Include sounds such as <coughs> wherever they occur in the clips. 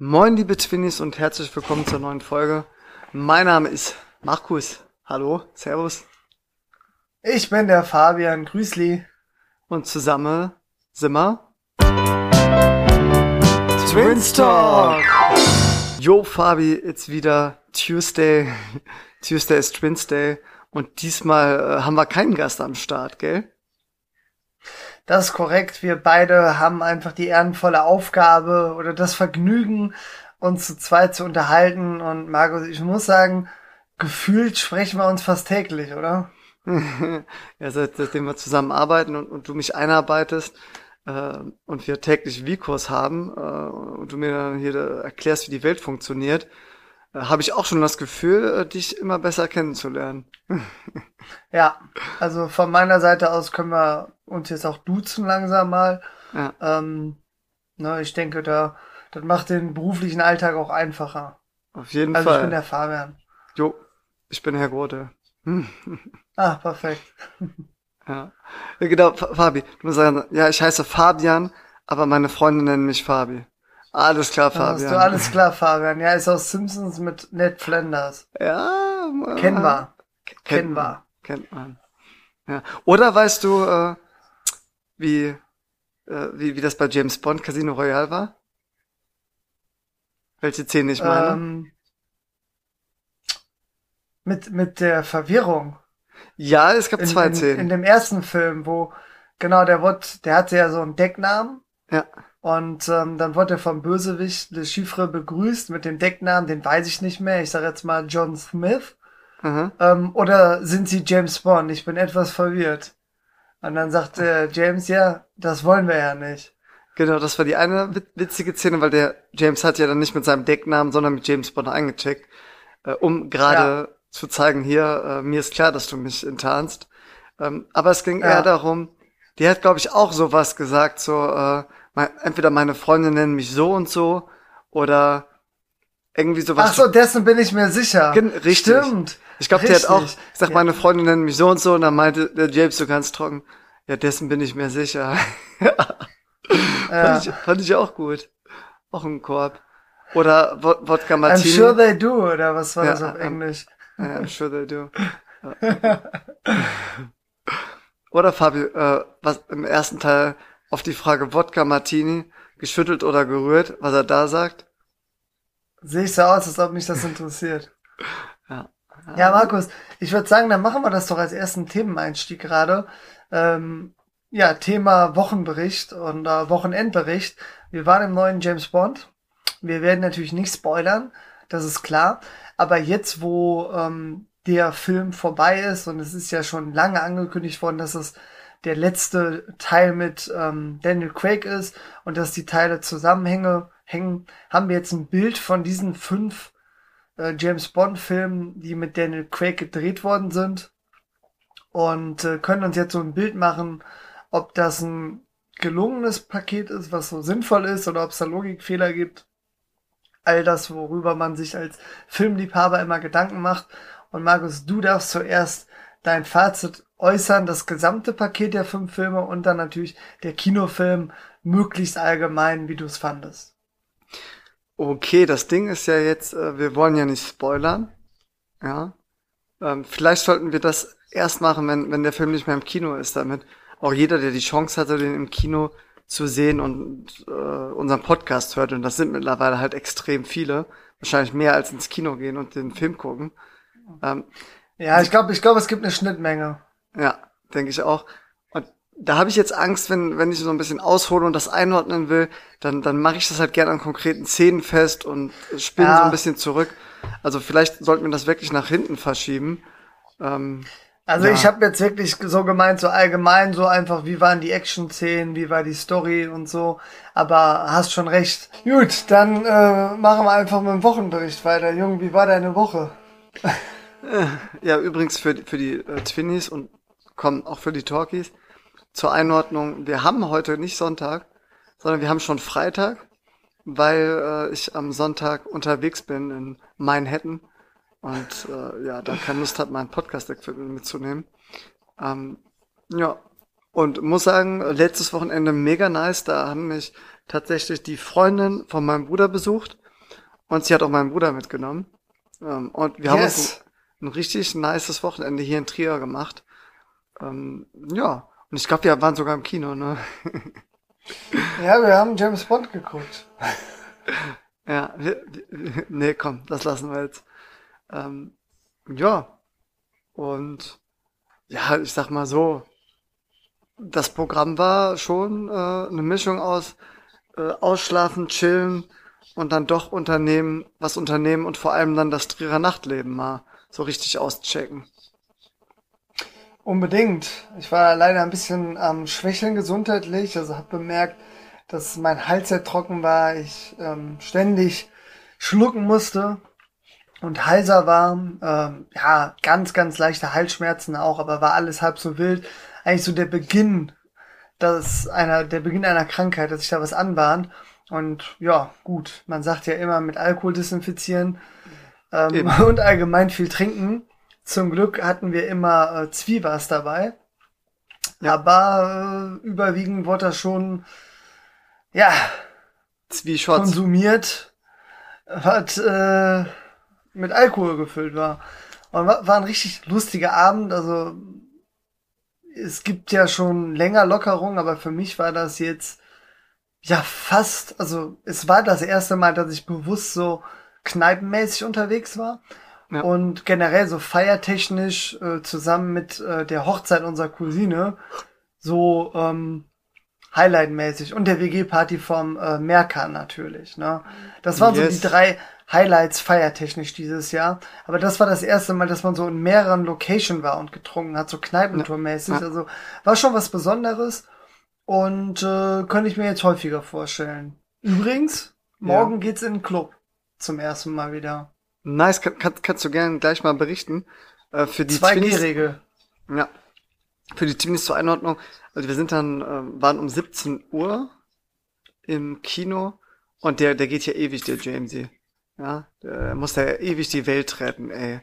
Moin, liebe Twinnies und herzlich willkommen zur neuen Folge. Mein Name ist Markus. Hallo, Servus. Ich bin der Fabian. Grüßli. Und zusammen sind wir Twins Talk. Yo, Fabi, it's wieder Tuesday. Tuesday ist Twins Day. Und diesmal äh, haben wir keinen Gast am Start, gell? Das ist korrekt. Wir beide haben einfach die ehrenvolle Aufgabe oder das Vergnügen, uns zu zweit zu unterhalten. Und Markus, ich muss sagen, gefühlt sprechen wir uns fast täglich, oder? <laughs> ja, seitdem wir zusammenarbeiten und, und du mich einarbeitest äh, und wir täglich V-Kurs haben äh, und du mir dann hier erklärst, wie die Welt funktioniert, äh, habe ich auch schon das Gefühl, äh, dich immer besser kennenzulernen. <laughs> ja, also von meiner Seite aus können wir uns jetzt auch duzen langsam mal. Ja. Ähm, ne, ich denke, da, das macht den beruflichen Alltag auch einfacher. Auf jeden also Fall. Also ich bin der Fabian. Jo, ich bin Herr Grote. <laughs> ah, perfekt. ja. ja. Genau, Fabi, du musst sagen, ja, ich heiße Fabian, aber meine Freunde nennen mich Fabi. Alles klar, Fabian. Hast du alles klar, Fabian. Ja, ist aus Simpsons mit Ned Flanders. Ja, kennen wir. Kennen wir. Kennt man. Ja. Oder weißt du, äh, wie, äh, wie, wie das bei James Bond Casino Royale war? Welche Szene ich meine? Ähm, mit, mit der Verwirrung. Ja, es gab in, zwei in, Szenen. In dem ersten Film, wo, genau, der wird, der hatte ja so einen Decknamen. Ja. Und ähm, dann wurde er vom Bösewicht Le Chiffre begrüßt mit dem Decknamen, den weiß ich nicht mehr. Ich sage jetzt mal John Smith. Mhm. Ähm, oder sind sie James Bond? Ich bin etwas verwirrt. Und dann sagt äh, James, ja, das wollen wir ja nicht. Genau, das war die eine witzige Szene, weil der James hat ja dann nicht mit seinem Decknamen, sondern mit James Bond eingecheckt, äh, um gerade ja. zu zeigen, hier, äh, mir ist klar, dass du mich enttarnst. Ähm, aber es ging ja. eher darum, die hat, glaube ich, auch sowas gesagt, so, äh, entweder meine Freunde nennen mich so und so oder irgendwie sowas. Ach so, dessen bin ich mir sicher. Richtig. Stimmt. Ich glaube, die hat auch gesagt, ja. meine Freunde nennen mich so und so und dann meinte der James so ganz trocken, ja, dessen bin ich mir sicher. <laughs> ja. fand, ich, fand ich auch gut. Auch ein Korb. Oder Wodka Martini. I'm sure they do, oder was war ja, das auf Englisch? <laughs> I'm sure they do. <laughs> oder Fabio, äh, was im ersten Teil auf die Frage Wodka Martini, geschüttelt oder gerührt, was er da sagt? Sehe ich so aus, als ob mich das interessiert. ja. Ja, Markus, ich würde sagen, dann machen wir das doch als ersten Themeneinstieg gerade. Ähm, ja, Thema Wochenbericht und äh, Wochenendbericht. Wir waren im neuen James Bond. Wir werden natürlich nicht spoilern, das ist klar. Aber jetzt, wo ähm, der Film vorbei ist und es ist ja schon lange angekündigt worden, dass es der letzte Teil mit ähm, Daniel Craig ist und dass die Teile zusammenhängen, hängen, haben wir jetzt ein Bild von diesen fünf äh, James Bond Filmen, die mit Daniel Craig gedreht worden sind und äh, können uns jetzt so ein Bild machen, ob das ein gelungenes Paket ist, was so sinnvoll ist oder ob es da Logikfehler gibt. All das, worüber man sich als Filmliebhaber immer Gedanken macht. Und Markus, du darfst zuerst dein Fazit äußern, das gesamte Paket der fünf Filme und dann natürlich der Kinofilm möglichst allgemein, wie du es fandest. Okay, das Ding ist ja jetzt, äh, wir wollen ja nicht spoilern. Ja. Ähm, vielleicht sollten wir das erst machen, wenn, wenn der Film nicht mehr im Kino ist, damit auch jeder, der die Chance hatte, den im Kino zu sehen und äh, unseren Podcast hört, und das sind mittlerweile halt extrem viele, wahrscheinlich mehr als ins Kino gehen und den Film gucken. Ähm, ja, ich glaube, ich glaube, es gibt eine Schnittmenge. Ja, denke ich auch. Da habe ich jetzt Angst, wenn, wenn ich so ein bisschen aushole und das einordnen will, dann, dann mache ich das halt gerne an konkreten Szenen fest und spinne ja. so ein bisschen zurück. Also vielleicht sollten wir das wirklich nach hinten verschieben. Ähm, also ja. ich habe jetzt wirklich so gemeint, so allgemein, so einfach, wie waren die Action-Szenen, wie war die Story und so. Aber hast schon recht. Gut, dann äh, machen wir einfach mit dem Wochenbericht weiter. Junge, wie war deine Woche? <laughs> Ja, übrigens für, für die äh, Twinnies und kommen auch für die Talkies zur Einordnung. Wir haben heute nicht Sonntag, sondern wir haben schon Freitag, weil äh, ich am Sonntag unterwegs bin in Manhattan und äh, ja, da keine Lust hat, mein Podcast-Equipment mitzunehmen. Ähm, ja, und muss sagen, letztes Wochenende mega nice. Da haben mich tatsächlich die Freundin von meinem Bruder besucht Und sie hat auch meinen Bruder mitgenommen. Ähm, und wir haben uns ein, ein richtig nices Wochenende hier in Trier gemacht. Ähm, ja, und ich glaube, wir waren sogar im Kino, ne? <laughs> ja, wir haben James Bond geguckt. <laughs> ja, wir, nee, komm, das lassen wir jetzt. Ähm, ja, und ja, ich sag mal so, das Programm war schon äh, eine Mischung aus äh, Ausschlafen, Chillen und dann doch Unternehmen, was unternehmen und vor allem dann das Trierer Nachtleben mal so richtig auschecken. Unbedingt. Ich war leider ein bisschen am Schwächeln gesundheitlich, also habe bemerkt, dass mein Hals sehr trocken war, ich ähm, ständig schlucken musste und heiser war. Ähm, ja, ganz, ganz leichte Halsschmerzen auch, aber war alles halb so wild. Eigentlich so der Beginn, das einer, der Beginn einer Krankheit, dass sich da was anbahnt. Und ja, gut, man sagt ja immer mit Alkohol desinfizieren ähm, <laughs> und allgemein viel trinken. Zum Glück hatten wir immer äh, Zwiebas dabei. Ja. Aber äh, überwiegend wurde das schon, ja, Zwieschots. konsumiert, was äh, mit Alkohol gefüllt war. Und war, war ein richtig lustiger Abend. Also es gibt ja schon länger Lockerung, aber für mich war das jetzt ja fast, also es war das erste Mal, dass ich bewusst so kneipenmäßig unterwegs war. Ja. Und generell so feiertechnisch äh, zusammen mit äh, der Hochzeit unserer Cousine so ähm, Highlight-mäßig und der WG-Party vom äh, Merkan natürlich. Ne? Das waren yes. so die drei Highlights feiertechnisch dieses Jahr. Aber das war das erste Mal, dass man so in mehreren Locations war und getrunken hat, so Kneipentourmäßig. Ja. Also war schon was Besonderes und äh, könnte ich mir jetzt häufiger vorstellen. Übrigens, morgen ja. geht's in den Club zum ersten Mal wieder. Nice, kann, kann, kannst du gerne gleich mal berichten. Äh, für die 2G-Regel. Ja. Für die Twinies zur Einordnung. Also wir sind dann, äh, waren um 17 Uhr im Kino und der, der geht ja ewig, der Jamesy. Ja, der muss ja ewig die Welt retten, ey.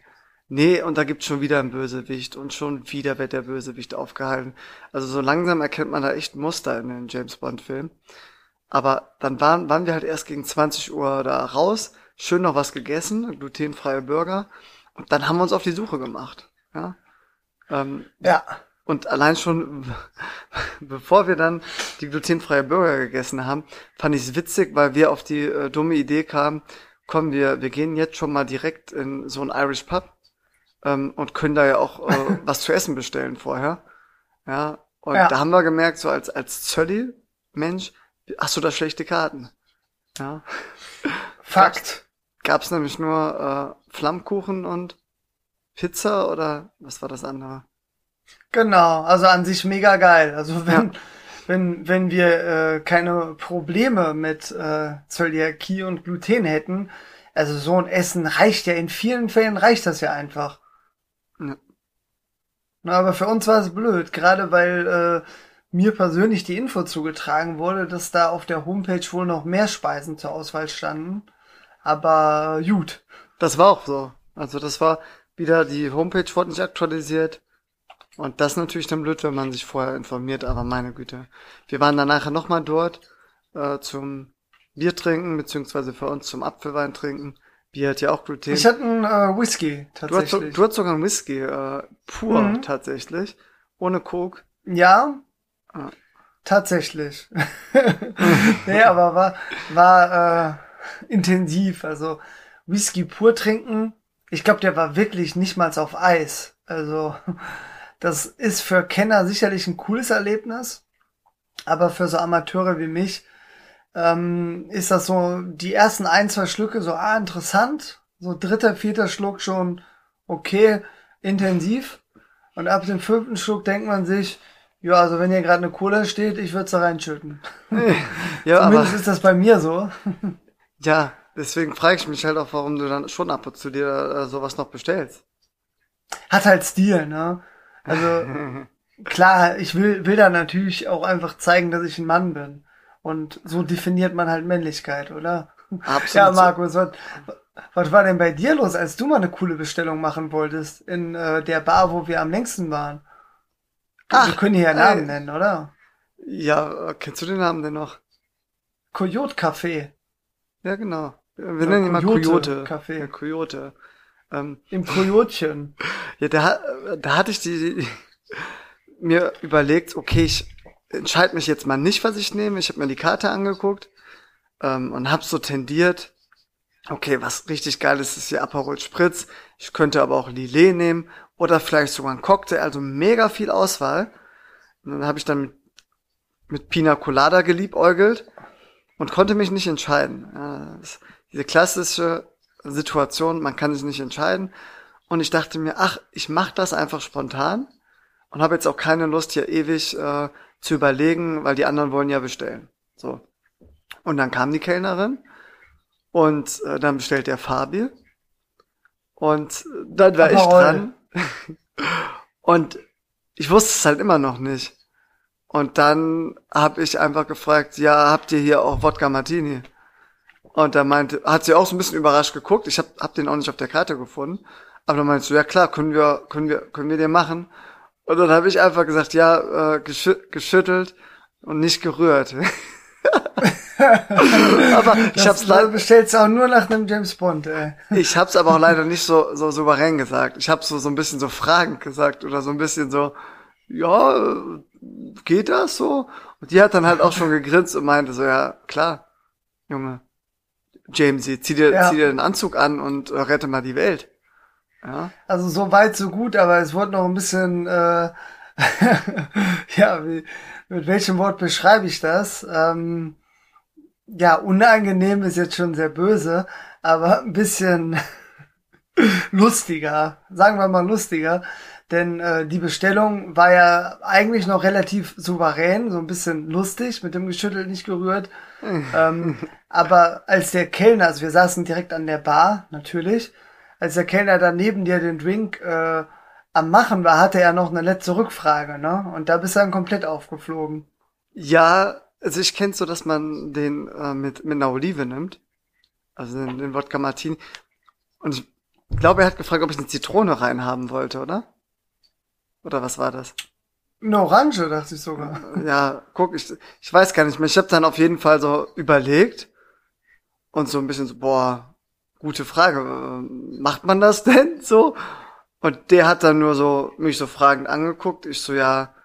Nee, und da gibt's schon wieder einen Bösewicht und schon wieder wird der Bösewicht aufgehalten. Also so langsam erkennt man da echt Muster in den James Bond Filmen. Aber dann waren, waren wir halt erst gegen 20 Uhr da raus, schön noch was gegessen, glutenfreie Burger. Und dann haben wir uns auf die Suche gemacht. Ja. Ähm, ja. Und allein schon, <laughs> bevor wir dann die glutenfreie Burger gegessen haben, fand ich es witzig, weil wir auf die äh, dumme Idee kamen, komm, wir, wir gehen jetzt schon mal direkt in so ein Irish Pub ähm, und können da ja auch äh, <laughs> was zu essen bestellen vorher. Ja, und ja. da haben wir gemerkt, so als, als Zölli, Mensch, hast du da schlechte Karten? Ja. Fakt. Gab's nämlich nur äh, Flammkuchen und Pizza oder was war das andere? Genau, also an sich mega geil. Also wenn, ja wenn, wenn wir äh, keine Probleme mit äh, Zöliakie und Gluten hätten, also so ein Essen reicht ja, in vielen Fällen reicht das ja einfach. Ja. Na, aber für uns war es blöd, gerade weil äh, mir persönlich die Info zugetragen wurde, dass da auf der Homepage wohl noch mehr Speisen zur Auswahl standen. Aber gut. Das war auch so. Also das war wieder, die Homepage wurde nicht aktualisiert. Und das ist natürlich dann blöd, wenn man sich vorher informiert, aber meine Güte. Wir waren dann nachher nochmal dort äh, zum Bier trinken, beziehungsweise für uns zum Apfelwein trinken. Bier hat ja auch Gluten. Ich hatte einen äh, Whisky, tatsächlich. Du hattest, du hattest sogar einen Whisky, äh, pur mhm. tatsächlich. Ohne Coke. Ja, ah. tatsächlich. <laughs> <laughs> nee, aber war, war äh, <laughs> intensiv. Also Whisky pur trinken. Ich glaube, der war wirklich nicht mal auf Eis. Also <laughs> das ist für Kenner sicherlich ein cooles Erlebnis, aber für so Amateure wie mich ähm, ist das so die ersten ein, zwei Schlücke so, ah, interessant, so dritter, vierter Schluck schon okay, intensiv. Und ab dem fünften Schluck denkt man sich, ja, also wenn hier gerade eine Cola steht, ich würde da reinschütten. <laughs> ja, Zumindest aber, ist das bei mir so. Ja, deswegen frage ich mich halt auch, warum du dann schon ab und zu dir äh, sowas noch bestellst. Hat halt Stil, ne? Also <laughs> klar, ich will, will da natürlich auch einfach zeigen, dass ich ein Mann bin. Und so definiert man halt Männlichkeit, oder? Absolut. Ja, Markus, was, was war denn bei dir los, als du mal eine coole Bestellung machen wolltest in äh, der Bar, wo wir am längsten waren? Ach, wir können hier einen Namen äh, nennen, oder? Ja, kennst du den Namen denn noch? Coyote Café. Ja, genau. Wir nennen ihn mal Coyote. Café. Ja, Coyote. Ähm, Im Kojotchen. <laughs> ja, da, da hatte ich die, die mir überlegt, okay, ich entscheide mich jetzt mal nicht, was ich nehme. Ich habe mir die Karte angeguckt ähm, und habe so tendiert, okay, was richtig geil ist, ist hier Aperol Spritz. Ich könnte aber auch Lillet nehmen oder vielleicht sogar ein Cocktail, also mega viel Auswahl. Und dann habe ich dann mit, mit Pina Colada geliebäugelt und konnte mich nicht entscheiden. Ja, diese klassische Situation, man kann sich nicht entscheiden. Und ich dachte mir, ach, ich mache das einfach spontan und habe jetzt auch keine Lust, hier ewig äh, zu überlegen, weil die anderen wollen ja bestellen. So. Und dann kam die Kellnerin und äh, dann bestellt der Fabi. Und dann war ich dran. <laughs> und ich wusste es halt immer noch nicht. Und dann habe ich einfach gefragt, ja, habt ihr hier auch Wodka Martini? Und da meinte, hat sie auch so ein bisschen überrascht geguckt. Ich hab, hab den auch nicht auf der Karte gefunden. Aber dann meinte sie, ja klar, können wir, können wir, können wir dir machen. Und dann habe ich einfach gesagt, ja, äh, geschü geschüttelt und nicht gerührt. <laughs> aber das ich hab's leider bestellst auch nur nach einem James Bond. Ey. ich hab's aber auch leider nicht so so souverän gesagt. Ich hab's so so ein bisschen so fragend gesagt oder so ein bisschen so ja, geht das so? Und die hat dann halt auch schon gegrinst und meinte so ja, klar. Junge. Jamesy, zieh dir ja. zieh dir den Anzug an und äh, rette mal die Welt. Ja. Also so weit so gut, aber es wurde noch ein bisschen äh, <laughs> ja, wie, mit welchem Wort beschreibe ich das? Ähm, ja, unangenehm ist jetzt schon sehr böse, aber ein bisschen <laughs> lustiger, sagen wir mal lustiger, denn äh, die Bestellung war ja eigentlich noch relativ souverän, so ein bisschen lustig, mit dem geschüttelt nicht gerührt. <laughs> ähm, aber als der Kellner, also wir saßen direkt an der Bar, natürlich, als der Kellner dann neben dir den Drink äh, am Machen war, hatte er noch eine letzte Rückfrage, ne? Und da bist du dann komplett aufgeflogen. Ja, also ich kenn's so, dass man den äh, mit, mit einer Olive nimmt. Also den, den Wodka Martini. Und ich glaube, er hat gefragt, ob ich eine Zitrone reinhaben wollte, oder? Oder was war das? Eine Orange, dachte ich sogar. Ja, guck, ich, ich weiß gar nicht mehr. Ich habe dann auf jeden Fall so überlegt und so ein bisschen so, boah, gute Frage. Macht man das <laughs> denn so? Und der hat dann nur so mich so fragend angeguckt. Ich so, ja,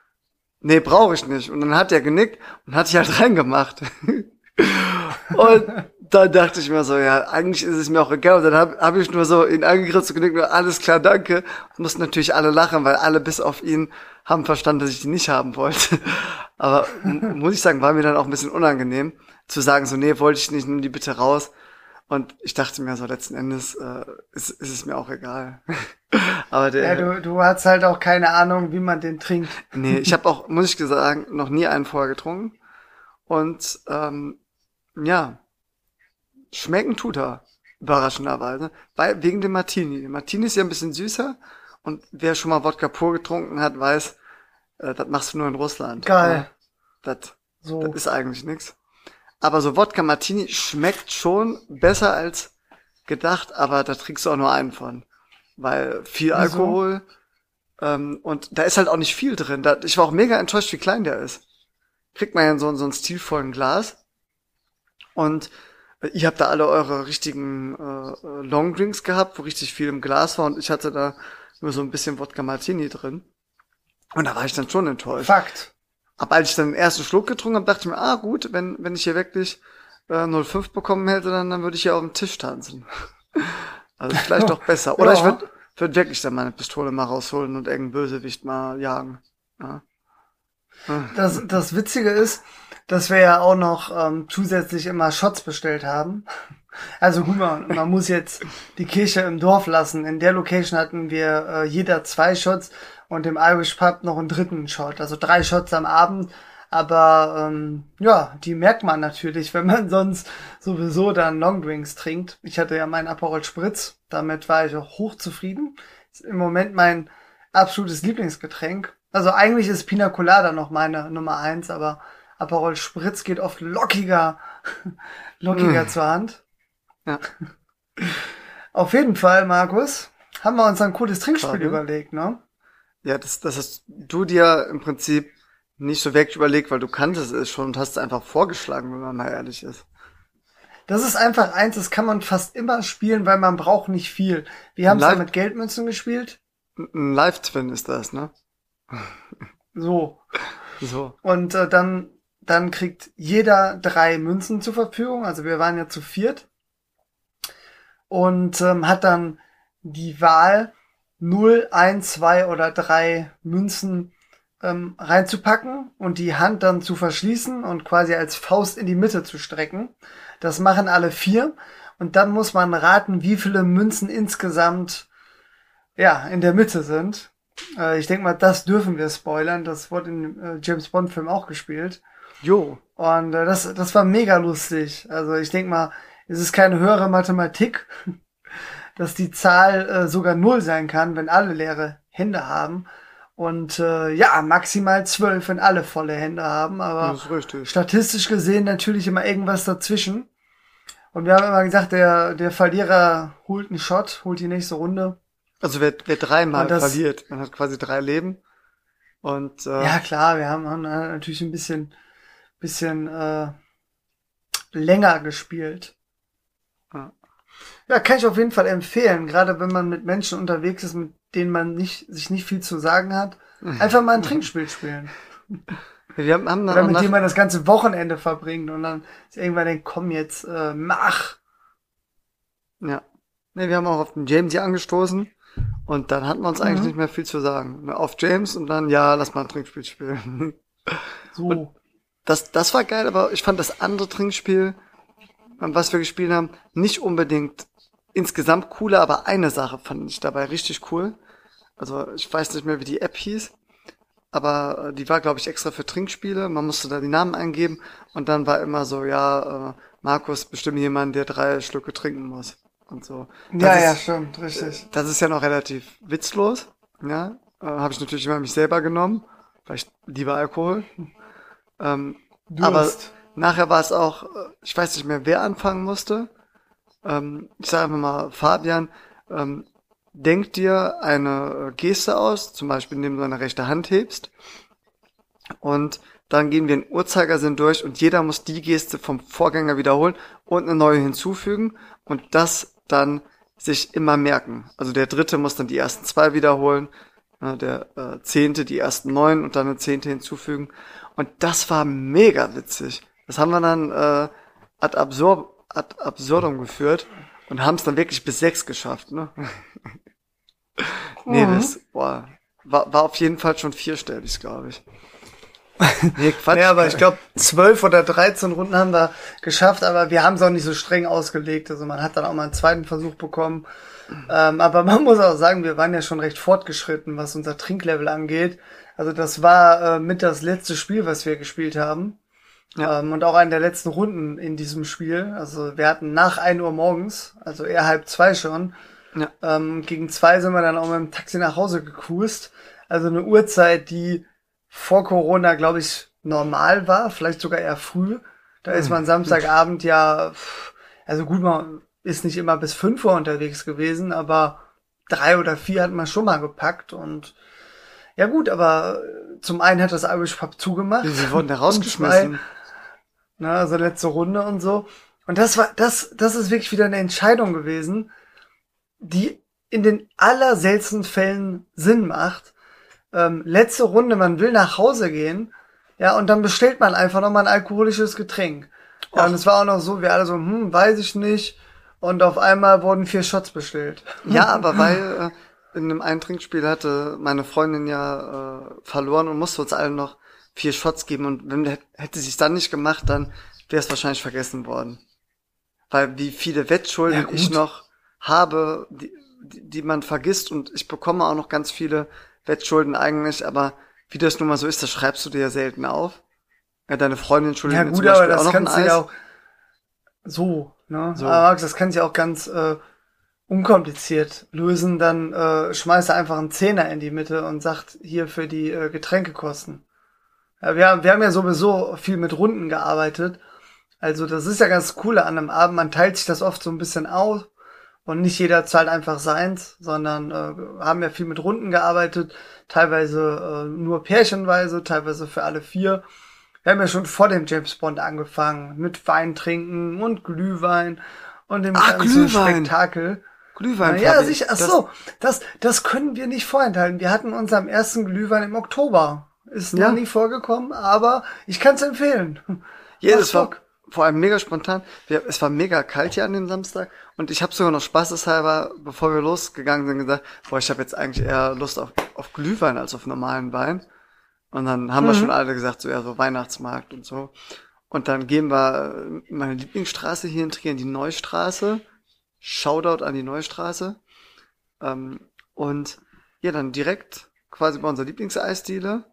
nee, brauche ich nicht. Und dann hat er genickt und hat sich halt <laughs> reingemacht. <laughs> und dann dachte ich mir so, ja, eigentlich ist es mir auch egal. Und dann habe hab ich nur so ihn angegriffen und genickt, nur alles klar, danke. Und mussten natürlich alle lachen, weil alle bis auf ihn haben verstanden, dass ich die nicht haben wollte. <laughs> Aber muss ich sagen, war mir dann auch ein bisschen unangenehm zu sagen, so, nee, wollte ich nicht, nimm die bitte raus. Und ich dachte mir so, letzten Endes äh, ist, ist es mir auch egal. <laughs> Aber der, ja, du, du hast halt auch keine Ahnung, wie man den trinkt. Nee, ich habe auch, muss ich sagen, noch nie einen vorher getrunken. Und ähm, ja, schmecken tut er, überraschenderweise. Weil, wegen dem Martini. Der Martini ist ja ein bisschen süßer. Und wer schon mal Wodka pur getrunken hat, weiß, äh, das machst du nur in Russland. Geil. Ja, das, so. das ist eigentlich nix. Aber so Wodka Martini schmeckt schon besser als gedacht, aber da trinkst du auch nur einen von. Weil viel Alkohol ähm, und da ist halt auch nicht viel drin. Da, ich war auch mega enttäuscht, wie klein der ist. Kriegt man ja in so, so ein stilvollen Glas. Und ihr habt da alle eure richtigen äh, äh, Longdrinks gehabt, wo richtig viel im Glas war und ich hatte da nur so ein bisschen Wodka Martini drin. Und da war ich dann schon enttäuscht. Fakt. Aber als ich dann den ersten Schluck getrunken habe, dachte ich mir, ah gut, wenn, wenn ich hier wirklich äh, 05 bekommen hätte, dann, dann würde ich hier auf dem Tisch tanzen. <laughs> also vielleicht doch besser. Oder ja. ich würde würd wirklich dann meine Pistole mal rausholen und irgendeinen Bösewicht mal jagen. Ja. Das, das Witzige ist, dass wir ja auch noch ähm, zusätzlich immer Shots bestellt haben. <laughs> Also guck mal, man muss jetzt die Kirche im Dorf lassen. In der Location hatten wir äh, jeder zwei Shots und im Irish Pub noch einen dritten Shot. Also drei Shots am Abend. Aber ähm, ja, die merkt man natürlich, wenn man <laughs> sonst sowieso dann Longdrinks trinkt. Ich hatte ja meinen Aperol Spritz, damit war ich auch hochzufrieden. Ist im Moment mein absolutes Lieblingsgetränk. Also eigentlich ist Pina Colada noch meine Nummer eins, aber Aperol Spritz geht oft lockiger, <laughs> lockiger mm. zur Hand. Ja. <laughs> Auf jeden Fall, Markus, haben wir uns ein cooles Trinkspiel Klar, überlegt, ne? Ja, das, das hast du dir im Prinzip nicht so wirklich überlegt, weil du kanntest es schon und hast es einfach vorgeschlagen, wenn man mal ehrlich ist. Das ist einfach eins, das kann man fast immer spielen, weil man braucht nicht viel. Wir haben es ja mit Geldmünzen gespielt. Ein Live-Twin ist das, ne? So. So. Und äh, dann, dann kriegt jeder drei Münzen zur Verfügung. Also wir waren ja zu viert. Und ähm, hat dann die Wahl, 0, 1, 2 oder drei Münzen ähm, reinzupacken und die Hand dann zu verschließen und quasi als Faust in die Mitte zu strecken. Das machen alle vier. Und dann muss man raten, wie viele Münzen insgesamt ja, in der Mitte sind. Äh, ich denke mal, das dürfen wir spoilern. Das wurde im äh, James Bond Film auch gespielt. Jo. Und äh, das, das war mega lustig. Also ich denke mal, es ist keine höhere Mathematik, <laughs> dass die Zahl äh, sogar null sein kann, wenn alle leere Hände haben. Und äh, ja, maximal zwölf, wenn alle volle Hände haben. Aber statistisch gesehen natürlich immer irgendwas dazwischen. Und wir haben immer gesagt, der, der Verlierer holt einen Shot, holt die nächste Runde. Also wer, wer dreimal das, verliert, man hat quasi drei Leben. Und äh, ja klar, wir haben, haben natürlich ein bisschen, bisschen äh, länger gespielt. Ja. ja, kann ich auf jeden Fall empfehlen, gerade wenn man mit Menschen unterwegs ist, mit denen man nicht, sich nicht viel zu sagen hat. <laughs> Einfach mal ein Trinkspiel spielen. Wir haben, haben Oder mit dem man das ganze Wochenende verbringt und dann irgendwann denkt, komm jetzt, äh, mach. Ja. Ne, wir haben auch auf den James hier angestoßen. Und dann hatten wir uns eigentlich mhm. nicht mehr viel zu sagen. Auf James und dann, ja, lass mal ein Trinkspiel spielen. So. Und das, das war geil, aber ich fand das andere Trinkspiel, was wir gespielt haben, nicht unbedingt insgesamt cooler, aber eine Sache fand ich dabei richtig cool. Also ich weiß nicht mehr, wie die App hieß, aber äh, die war, glaube ich, extra für Trinkspiele. Man musste da die Namen eingeben und dann war immer so, ja, äh, Markus bestimmt jemand, der drei Schlücke trinken muss und so. Das ja, ist, ja, stimmt, richtig. Das ist ja noch relativ witzlos. Ja, äh, habe ich natürlich immer mich selber genommen. Vielleicht lieber Alkohol. Ähm, aber nachher war es auch, äh, ich weiß nicht mehr, wer anfangen musste. Ähm, ich sage mal, Fabian, ähm, denk dir eine äh, Geste aus, zum Beispiel indem du deine rechte Hand hebst. Und dann gehen wir in Uhrzeigersinn durch und jeder muss die Geste vom Vorgänger wiederholen und eine neue hinzufügen. Und das dann sich immer merken. Also der dritte muss dann die ersten zwei wiederholen, der äh, zehnte die ersten neun und dann eine zehnte hinzufügen. Und das war mega witzig. Das haben wir dann äh, ad, absurd, ad absurdum geführt und haben es dann wirklich bis sechs geschafft. Ne? nee, das boah, war, war auf jeden Fall schon vierstellig, glaube ich. Nee, <laughs> Quatsch. ja, aber ich glaube, zwölf oder dreizehn Runden haben wir geschafft, aber wir haben es auch nicht so streng ausgelegt. Also man hat dann auch mal einen zweiten Versuch bekommen. Ähm, aber man muss auch sagen, wir waren ja schon recht fortgeschritten, was unser Trinklevel angeht. Also das war äh, mit das letzte Spiel, was wir gespielt haben. Ja. Ähm, und auch eine der letzten Runden in diesem Spiel. Also wir hatten nach ein Uhr morgens, also eher halb zwei schon. Ja. Ähm, gegen zwei sind wir dann auch mit dem Taxi nach Hause gecruised. Also eine Uhrzeit, die vor Corona, glaube ich, normal war, vielleicht sogar eher früh. Da ist man Samstagabend ja, also gut, man ist nicht immer bis fünf Uhr unterwegs gewesen, aber drei oder vier hat man schon mal gepackt und ja gut, aber zum einen hat das Irish Pub zugemacht. Sie wurden da <laughs> rausgeschmissen. Na, also letzte Runde und so. Und das war, das, das ist wirklich wieder eine Entscheidung gewesen, die in den allerseltensten Fällen Sinn macht, ähm, letzte Runde, man will nach Hause gehen, ja, und dann bestellt man einfach nochmal ein alkoholisches Getränk. Ja, und es war auch noch so, wir alle so, hm, weiß ich nicht. Und auf einmal wurden vier Shots bestellt. Ja, aber weil äh, in einem Eintrinkspiel hatte meine Freundin ja äh, verloren und musste uns allen noch vier Shots geben. Und wenn hätte sie es dann nicht gemacht, dann wäre es wahrscheinlich vergessen worden. Weil wie viele Wettschulden ja, ich noch habe, die, die, die man vergisst und ich bekomme auch noch ganz viele Wettschulden eigentlich, aber wie das nun mal so ist, das schreibst du dir ja selten auf. Ja, deine Freundin schuldet ja, gut, aber das auch kannst du ja auch so, ne? So. Aber das kannst du ja auch ganz äh, unkompliziert lösen. Dann äh, schmeißt er einfach einen Zehner in die Mitte und sagt hier für die äh, Getränkekosten. Ja, wir, haben, wir haben ja sowieso viel mit Runden gearbeitet. Also das ist ja ganz cool an einem Abend. Man teilt sich das oft so ein bisschen auf und nicht jeder zahlt einfach seins, sondern äh, haben ja viel mit Runden gearbeitet, teilweise äh, nur pärchenweise, teilweise für alle vier. Wir haben ja schon vor dem James Bond angefangen mit Wein trinken und Glühwein und dem Ach, ganzen Glühwein. Spektakel. Glühwein. Ja, sicher. Ach Das- so, das, das können wir nicht vorenthalten. Wir hatten unseren ersten Glühwein im Oktober. Ist Ja. noch nie vorgekommen, aber ich kann es empfehlen. <laughs> Ja, das war vor allem mega spontan. Wir, es war mega kalt hier an dem Samstag und ich habe sogar noch spaßeshalber, bevor wir losgegangen sind, gesagt, boah, ich habe jetzt eigentlich eher Lust auf, auf Glühwein als auf normalen Wein. Und dann haben wir Mhm. schon alle gesagt, so ja, so Weihnachtsmarkt und so. Und dann gehen wir in meine Lieblingsstraße hier in Trier, die Neustraße. Shoutout an die Neustraße. Ähm, und ja, dann direkt quasi bei unserer Lieblingseisdiele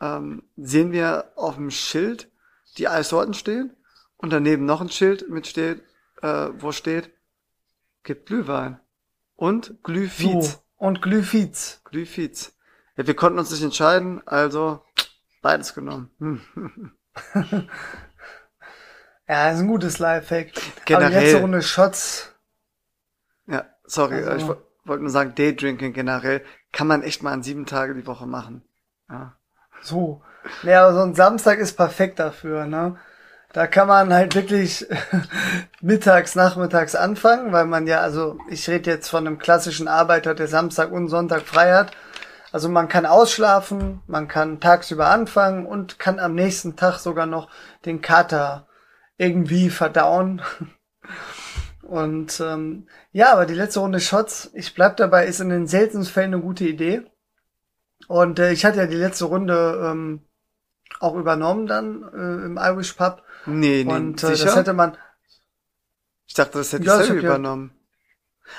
ähm, sehen wir auf dem Schild die Eissorten stehen und daneben noch ein Schild mit steht, äh, wo steht, gibt Glühwein und Glühfiez. So. Und Glühfiez. Glühfiez. Ja, wir konnten uns nicht entscheiden, also beides genommen. Hm. <laughs> Ja, ist ein gutes Lifehack. Aber die Generell. letzte Runde Shots. Sorry, Also- äh, ich wo- wollte nur sagen, Daydrinking generell kann man echt mal an sieben Tage die Woche machen. Ja. So. Ja, so ein Samstag ist perfekt dafür, ne? Da kann man halt wirklich <laughs> mittags, nachmittags anfangen, weil man ja, also ich rede jetzt von einem klassischen Arbeiter, der Samstag und Sonntag frei hat. Also man kann ausschlafen, man kann tagsüber anfangen und kann am nächsten Tag sogar noch den Kater irgendwie verdauen. <laughs> Und ähm, ja, aber die letzte Runde Shots, ich bleib dabei, ist in den seltensten Fällen eine gute Idee. Und äh, ich hatte ja die letzte Runde ähm, auch übernommen dann äh, im Irish Pub. Nee, nee, Und äh, sicher? das hätte man. ich dachte, das hätte Ja, ich selber hab ja- übernommen.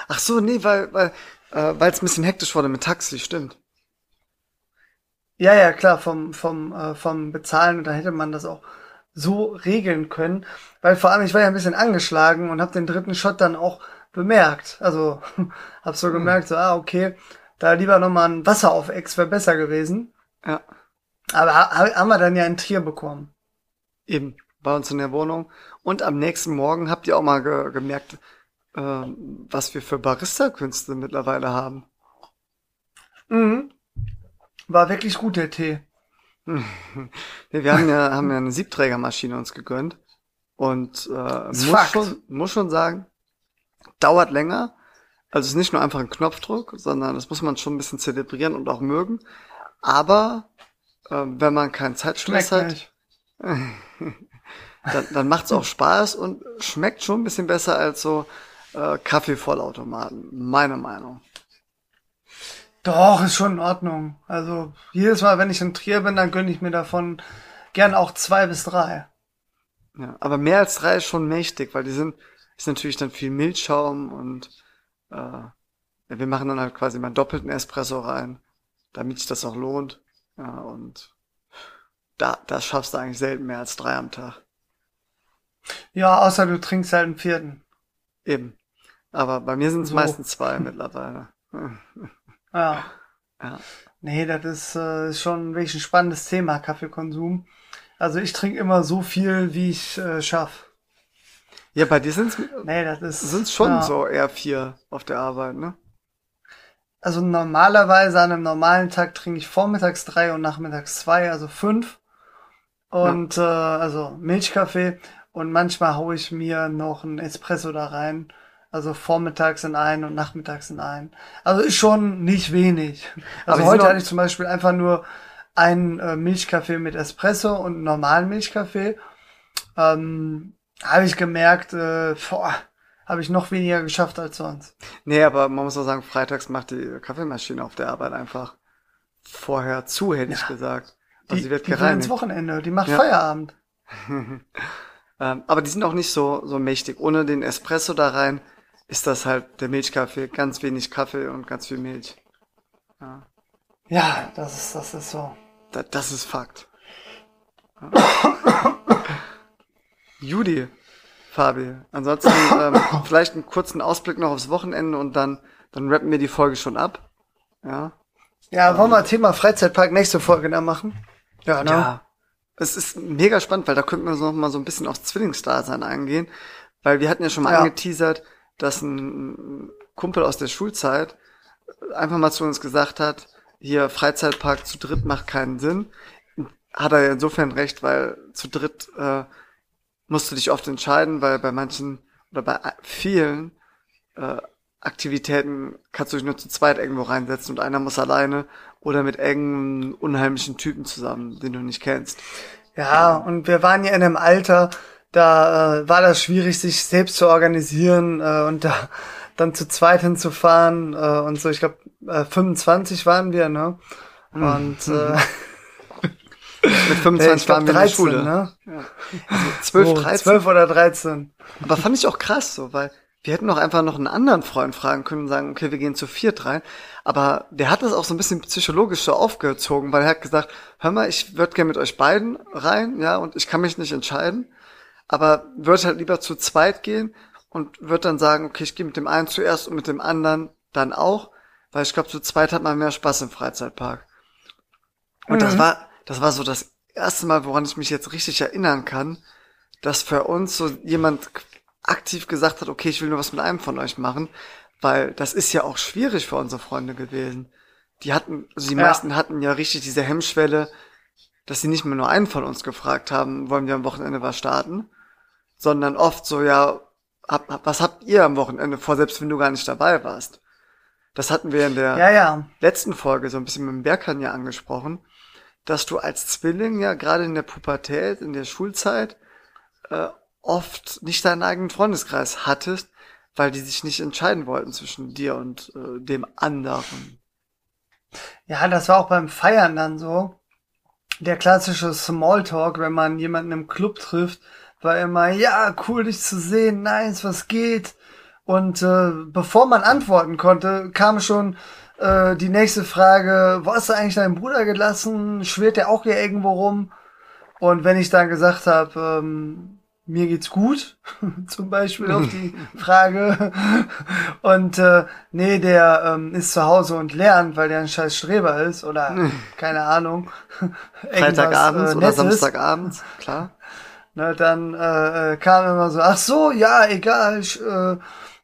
Ach so, nee, weil, weil, äh, weil es ein bisschen hektisch wurde mit Taxi, stimmt. Ja, ja, klar, vom, vom, äh, vom Bezahlen, da hätte man das auch so regeln können. Weil vor allem, ich war ja ein bisschen angeschlagen und habe den dritten Shot dann auch bemerkt. Also <laughs> hab so gemerkt, so, ah, okay, da lieber nochmal ein Wasser auf Ex wäre besser gewesen. Ja. Aber ha haben wir dann ja ein Trier bekommen. Eben, bei uns in der Wohnung. Und am nächsten Morgen habt ihr auch mal ge gemerkt, äh, was wir für Barista-Künste mittlerweile haben. Mhm. War wirklich gut, der Tee. Wir haben ja, haben ja eine Siebträgermaschine uns gegönnt. Und äh, muss Fakt. schon, muss schon sagen, dauert länger. Also es ist nicht nur einfach ein Knopfdruck, sondern das muss man schon ein bisschen zelebrieren und auch mögen. Aber äh, wenn man keinen Zeitstress Schmeckt hat, <laughs> dann, dann macht es auch Spaß und schmeckt schon ein bisschen besser als so äh, Kaffeevollautomaten, meine Meinung. Doch, ist schon in Ordnung. Also jedes Mal, wenn ich in Trier bin, dann gönne ich mir davon gern auch zwei bis drei. Ja, aber mehr als drei ist schon mächtig, weil die sind, ist natürlich dann viel Milchschaum und äh, wir machen dann halt quasi mal einen doppelten Espresso rein, damit sich das auch lohnt. Ja, und da, das schaffst du eigentlich selten mehr als drei am Tag. Ja, außer du trinkst halt einen vierten. Eben. Aber bei mir sind es So. meistens zwei mittlerweile. <laughs> Ja. Ja. Nee, das ist, äh, schon wirklich ein spannendes Thema, Kaffeekonsum. Also ich trinke immer so viel, wie ich äh, schaff. Ja, bei dir sind es Nee, das ist. sind's schon ja. so eher vier auf der Arbeit, ne? Also normalerweise an einem normalen Tag trinke ich vormittags drei und nachmittags zwei, also fünf. Und äh, also Milchkaffee und manchmal haue ich mir noch einen Espresso da rein. Also vormittags in einen und nachmittags in einen. Also ist schon nicht wenig. Aber Also die sind heute hatte ich zum Beispiel einfach nur einen äh, Milchkaffee mit Espresso und einen normalen Milchkaffee. Ähm, habe ich gemerkt, äh, boah, habe ich noch weniger geschafft als sonst. Nee, aber man muss auch sagen, freitags macht die Kaffeemaschine auf der Arbeit einfach vorher zu, hätte ich gesagt. Also die, wird die will ins gereinigt. Wochenende, die macht Ja. Feierabend. <laughs> Ähm, aber die sind auch nicht so, so mächtig. Ohne den Espresso da rein ist das halt der Milchkaffee. Ganz wenig Kaffee und ganz viel Milch. Ja, das ist, das ist so. Da, das ist Fakt. Ja. Judy, Fabi. Ansonsten ähm, <coughs> vielleicht einen kurzen Ausblick noch aufs Wochenende und dann, dann rappen wir die Folge schon ab. Ja. Ja, wollen wir Thema Freizeitpark nächste Folge da machen? Ja, ne? Ja. Es ist mega spannend, weil da könnten wir so noch mal so ein bisschen aufs Zwillingsdasein eingehen. Weil wir hatten ja schon mal Ja. angeteasert, dass ein Kumpel aus der Schulzeit einfach mal zu uns gesagt hat, hier Freizeitpark zu dritt macht keinen Sinn. hat er insofern recht, weil zu dritt äh, musst du dich oft entscheiden, weil bei manchen oder bei vielen äh, Aktivitäten kannst du dich nur zu zweit irgendwo reinsetzen und einer muss alleine oder mit engen, unheimlichen Typen zusammen, den du nicht kennst. Ja, und wir waren ja in einem Alter, da äh, war das schwierig, sich selbst zu organisieren äh, und da <laughs> dann zu zweit hinzufahren äh, und so. Ich glaube, äh, 25 waren wir, ne? Hm. Und äh, <laughs> mit 25 waren wir 13, in der Schule. Ne? Ja. Also 12, so, 13. 12 oder 13. Aber fand ich auch krass so, weil wir hätten auch einfach noch einen anderen Freund fragen können und sagen, okay, wir gehen zu viert rein. Aber der hat das auch so ein bisschen psychologisch so aufgezogen, weil er hat gesagt, hör mal, ich würde gerne mit euch beiden rein, ja, und ich kann mich nicht entscheiden, aber würde halt lieber zu zweit gehen und würde dann sagen, okay, ich gehe mit dem einen zuerst und mit dem anderen dann auch, weil ich glaube, zu zweit hat man mehr Spaß im Freizeitpark. Und mhm. das war, das war so das erste Mal, woran ich mich jetzt richtig erinnern kann, dass für uns so jemand aktiv gesagt hat, okay, ich will nur was mit einem von euch machen, weil das ist ja auch schwierig für unsere Freunde gewesen. Die hatten, also die ja. meisten hatten ja richtig diese Hemmschwelle, dass sie nicht mehr nur einen von uns gefragt haben, wollen wir am Wochenende was starten, sondern oft so, ja, hab, was habt ihr am Wochenende vor, selbst wenn du gar nicht dabei warst? Das hatten wir in der ja, ja. letzten Folge so ein bisschen mit dem Berkan ja angesprochen, dass du als Zwilling ja gerade in der Pubertät, in der Schulzeit, äh, oft nicht deinen eigenen Freundeskreis hattest, weil die sich nicht entscheiden wollten zwischen dir und äh, dem anderen. Ja, das war auch beim Feiern dann so. Der klassische Smalltalk, wenn man jemanden im Club trifft, war immer, ja, cool dich zu sehen, nice, was geht? Und äh, bevor man antworten konnte, kam schon äh, die nächste Frage, wo hast du eigentlich deinen Bruder gelassen? Schwirrt der auch hier irgendwo rum? Und wenn ich dann gesagt habe, ähm, mir geht's gut, <laughs> zum Beispiel auf die <laughs> Frage. Und äh, nee, der ähm, ist zu Hause und lernt, weil der ein scheiß Streber ist oder <laughs> keine Ahnung. Freitagabends äh, oder Samstagabends, klar. Na, dann äh, äh, kam immer so, ach so, ja, egal, ich, äh,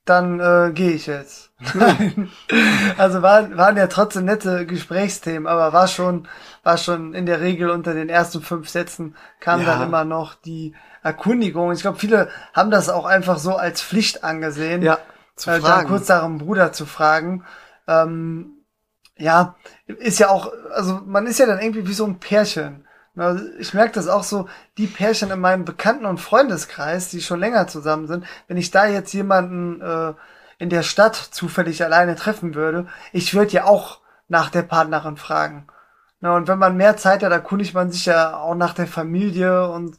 dann äh, gehe ich jetzt. <laughs> <laughs> also waren, waren ja trotzdem nette Gesprächsthemen, aber war schon, war schon in der Regel unter den ersten fünf Sätzen kam ja. dann immer noch die Erkundigung. Ich glaube, viele haben das auch einfach so als Pflicht angesehen, ja, zu äh, fragen. kurz darum Bruder zu fragen. Ähm, ja, ist ja auch, also man ist ja dann irgendwie wie so ein Pärchen. Ich merke das auch so, die Pärchen in meinem Bekannten- und Freundeskreis, die schon länger zusammen sind, wenn ich da jetzt jemanden äh, in der Stadt zufällig alleine treffen würde, ich würde ja auch nach der Partnerin fragen. Na, und wenn man mehr Zeit hat, erkundigt man sich ja auch nach der Familie und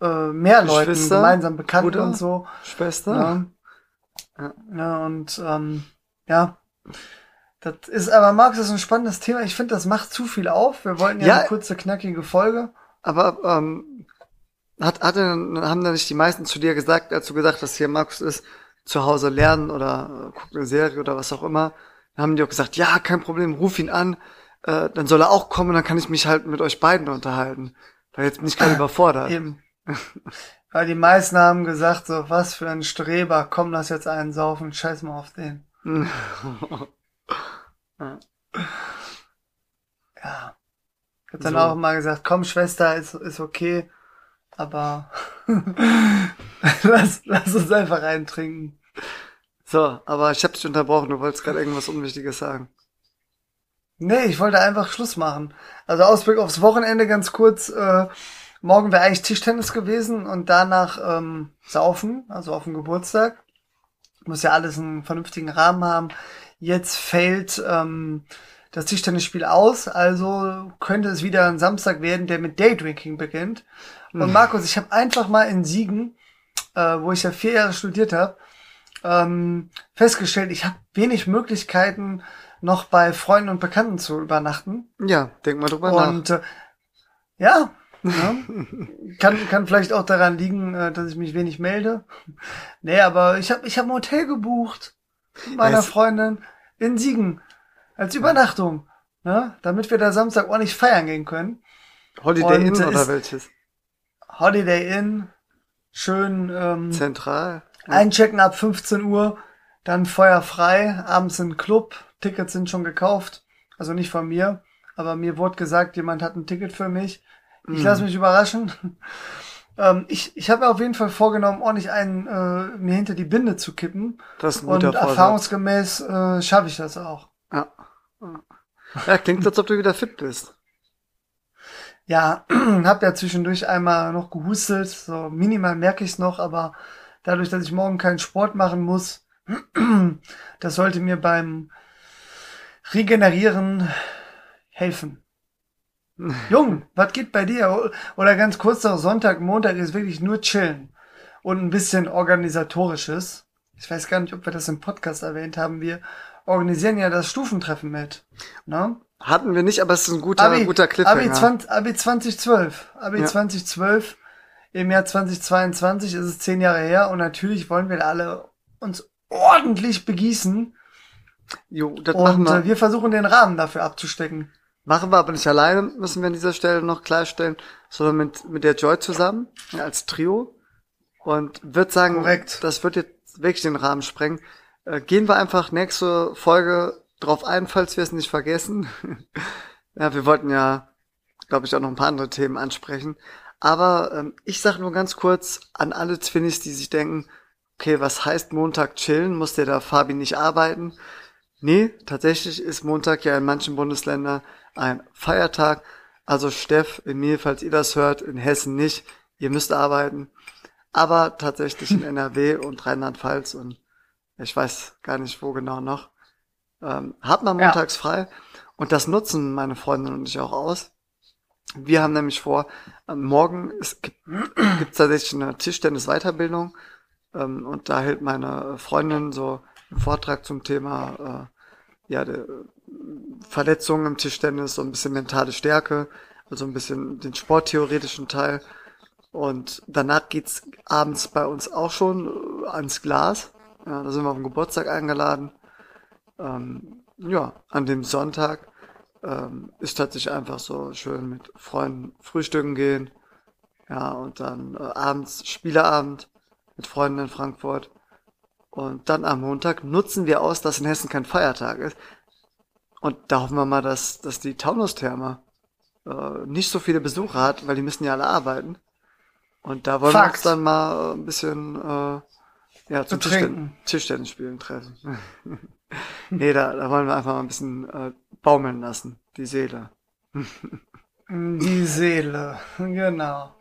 äh, mehr Leuten, gemeinsam Bekannten Bruder, und so. Schwester. Ja. Ja. ja und ähm, ja. Das ist aber, Marc, das ist ein spannendes Thema. Ich finde, das macht zu viel auf. Wir wollten ja, ja eine kurze, knackige Folge. Aber ähm, hat, hat, haben da nicht die meisten zu dir gesagt, als du gesagt hast, hier Markus ist zu Hause lernen oder äh, guckt eine Serie oder was auch immer, dann haben die auch gesagt, ja, kein Problem, ruf ihn an, äh, dann soll er auch kommen, dann kann ich mich halt mit euch beiden unterhalten. Weil jetzt bin ich gerade <laughs> überfordert. Eben. Weil die meisten haben gesagt, so, was für ein Streber, komm, lass jetzt einen saufen, scheiß mal auf den. <laughs> ja. ja. Ich hab dann so. auch mal gesagt, komm, Schwester, ist, ist okay, aber <laughs> lass, lass uns einfach reintrinken. So, aber ich hab dich unterbrochen, du wolltest gerade irgendwas Unwichtiges sagen. Nee, ich wollte einfach Schluss machen. Also Ausblick aufs Wochenende ganz kurz. Äh, Morgen wäre eigentlich Tischtennis gewesen und danach ähm, Saufen, also auf dem Geburtstag. Muss ja alles einen vernünftigen Rahmen haben. Jetzt fällt ähm, das Tischtennisspiel aus, also könnte es wieder ein Samstag werden, der mit Daydrinking beginnt. Und hm. Markus, ich habe einfach mal in Siegen, äh, wo ich ja vier Jahre studiert habe, ähm, festgestellt, ich habe wenig Möglichkeiten, noch bei Freunden und Bekannten zu übernachten. Ja, denk mal drüber und, nach. Und äh, ja, ja. <laughs> kann, kann vielleicht auch daran liegen, äh, dass ich mich wenig melde. Nee, aber ich habe ich hab ein Hotel gebucht meiner es Freundin in Siegen als Übernachtung, ne? damit wir da Samstag ordentlich feiern gehen können. Holiday Und, Inn oder welches? Holiday Inn, schön ähm, zentral. Einchecken ab 15 Uhr, dann feuerfrei, abends in Club, Tickets sind schon gekauft, also nicht von mir, aber mir wurde gesagt, jemand hat ein Ticket für mich. Ich mhm. lasse mich überraschen. Ähm, ich ich habe auf jeden Fall vorgenommen, ordentlich einen äh, mir hinter die Binde zu kippen. Das ist ein Und erfahrungsgemäß äh, schaffe ich das auch. Ja. ja, klingt, als ob du wieder fit bist. Ja, <clears throat> hab ja zwischendurch einmal noch gehustelt, so minimal merke ich es noch, aber dadurch, dass ich morgen keinen Sport machen muss, <clears throat> das sollte mir beim Regenerieren helfen. Jung, was geht bei dir? Oder ganz kurz noch Sonntag, Montag ist wirklich nur chillen und ein bisschen organisatorisches. Ich weiß gar nicht, ob wir das im Podcast erwähnt haben. Wir organisieren ja das Stufentreffen mit. Ne? Hatten wir nicht, aber es ist ein guter, Abi, guter Cliffhanger. Abi, 20, Abi 2012. Abi ja. 2012. Im Jahr 2022 ist es zehn Jahre her und natürlich wollen wir alle uns ordentlich begießen. Jo, das und machen wir. Äh, wir versuchen den Rahmen dafür abzustecken. Machen wir aber nicht alleine, müssen wir an dieser Stelle noch klarstellen, sondern mit, mit der Joy zusammen, ja, als Trio. Und wird sagen, Korrekt. das wird jetzt wirklich den Rahmen sprengen. Äh, gehen wir einfach nächste Folge drauf ein, falls wir es nicht vergessen. <laughs> ja, wir wollten ja, glaube ich, auch noch ein paar andere Themen ansprechen. Aber ähm, ich sage nur ganz kurz an alle Twinnies, die sich denken, okay, was heißt Montag chillen? Muss der da Fabi nicht arbeiten? Nee, tatsächlich ist Montag ja in manchen Bundesländern ein Feiertag. Also Steff, in mir, falls ihr das hört, in Hessen nicht. Ihr müsst arbeiten. Aber tatsächlich in <laughs> NRW und Rheinland-Pfalz und ich weiß gar nicht wo genau noch, ähm, hat man montags ja. frei. Und das nutzen meine Freundin und ich auch aus. Wir haben nämlich vor, morgen ist, gibt <clears throat> es tatsächlich eine Tischtennis-Weiterbildung. Ähm, und da hält meine Freundin so einen Vortrag zum Thema äh, ja, der, Verletzungen im Tischtennis, so ein bisschen mentale Stärke, also ein bisschen den sporttheoretischen Teil. Und danach geht's abends bei uns auch schon äh, ans Glas. Ja, da sind wir auf den Geburtstag eingeladen. Ähm, ja, an dem Sonntag ähm, ist tatsächlich einfach so schön mit Freunden frühstücken gehen. Ja, und dann äh, abends Spieleabend mit Freunden in Frankfurt. Und dann am Montag nutzen wir aus, dass in Hessen kein Feiertag ist. Und da hoffen wir mal, dass, dass die Taunustherme äh, nicht so viele Besucher hat, weil die müssen ja alle arbeiten. Und da wollen Fakt. wir uns dann mal äh, ein bisschen äh, ja, zum Tischten Tischtennis spielen treffen. <laughs> nee, da, da wollen wir einfach mal ein bisschen äh, baumeln lassen, die Seele. <laughs> die Seele, genau.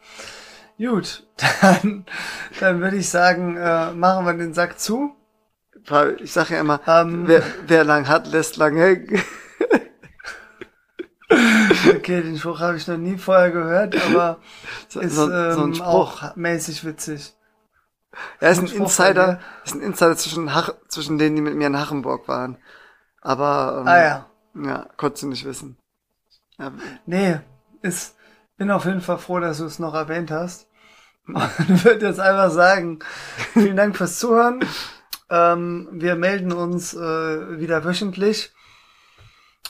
Gut, <laughs> dann, dann würde ich sagen, äh, machen wir den Sack zu. Ich sage ja immer, ähm, wer, wer lang hat, lässt lang hängen. <laughs> okay, den Spruch habe ich noch nie vorher gehört, aber so, ist so, ähm, so ein Spruch. auch mäßig witzig. Er ist ein Insider, ist ein Insider zwischen, Hach, zwischen denen, die mit mir in Hachenburg waren. Aber ähm, ah, ja. ja, konntest du nicht wissen. Ja. Nee, ist, bin auf jeden Fall froh, dass du es noch erwähnt hast. <laughs> Und würde jetzt einfach sagen, vielen Dank fürs Zuhören. Ähm, wir melden uns äh, wieder wöchentlich.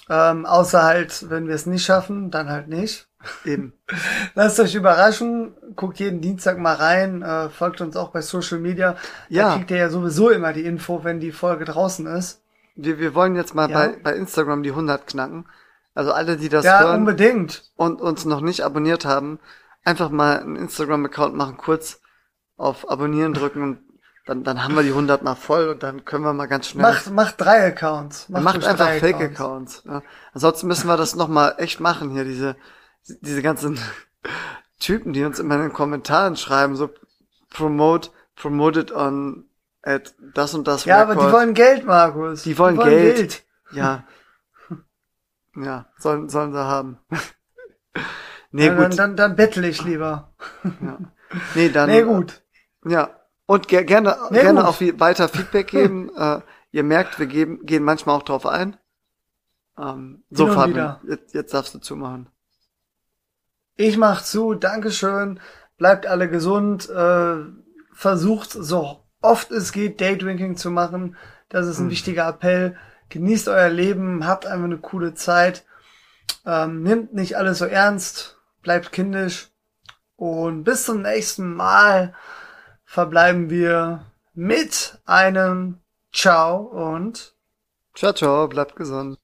Ähm, außer halt, wenn wir es nicht schaffen, dann halt nicht. Eben. <laughs> Lasst euch überraschen, guckt jeden Dienstag mal rein, äh, folgt uns auch bei Social Media. Ja. Da kriegt ihr ja sowieso immer die Info, wenn die Folge draußen ist. Wir, wir wollen jetzt mal ja. bei, bei Instagram die 100 knacken. Also alle, die das ja, hören unbedingt. und uns noch nicht abonniert haben, einfach mal einen Instagram-Account machen, kurz auf Abonnieren drücken und dann, dann haben wir die 100 mal voll und dann können wir mal ganz schnell. Macht, macht drei Accounts. Macht, macht einfach Fake-Accounts. Ja. Ansonsten müssen wir das noch mal echt machen hier, diese, diese ganzen <laughs> Typen, die uns immer in den Kommentaren schreiben, so promote, promoted on at das und das. Ja, Record. aber die wollen Geld, Markus. Die wollen, die wollen Geld. Geld. Ja. <laughs> Ja, sollen, sollen sie haben. <laughs> nee, ja, gut. Dann, dann, dann bettel ich lieber. ja. Nee, dann. Nee, gut. Ja. Und ge gerne, nee, gerne gut. auch weiter Feedback <laughs> geben. äh, ihr merkt, wir geben, gehen manchmal auch drauf ein. Ähm, so, Fabian, jetzt, jetzt darfst du zumachen. Ich mach zu, Dankeschön. Bleibt alle gesund. Äh, versucht so oft es geht, Daydrinking zu machen. Das ist ein hm. wichtiger Appell. Genießt euer Leben, habt einfach eine coole Zeit. Ähm, nimmt nicht alles so ernst, bleibt kindisch. Und bis zum nächsten Mal verbleiben wir mit einem Ciao und Ciao, ciao, bleibt gesund.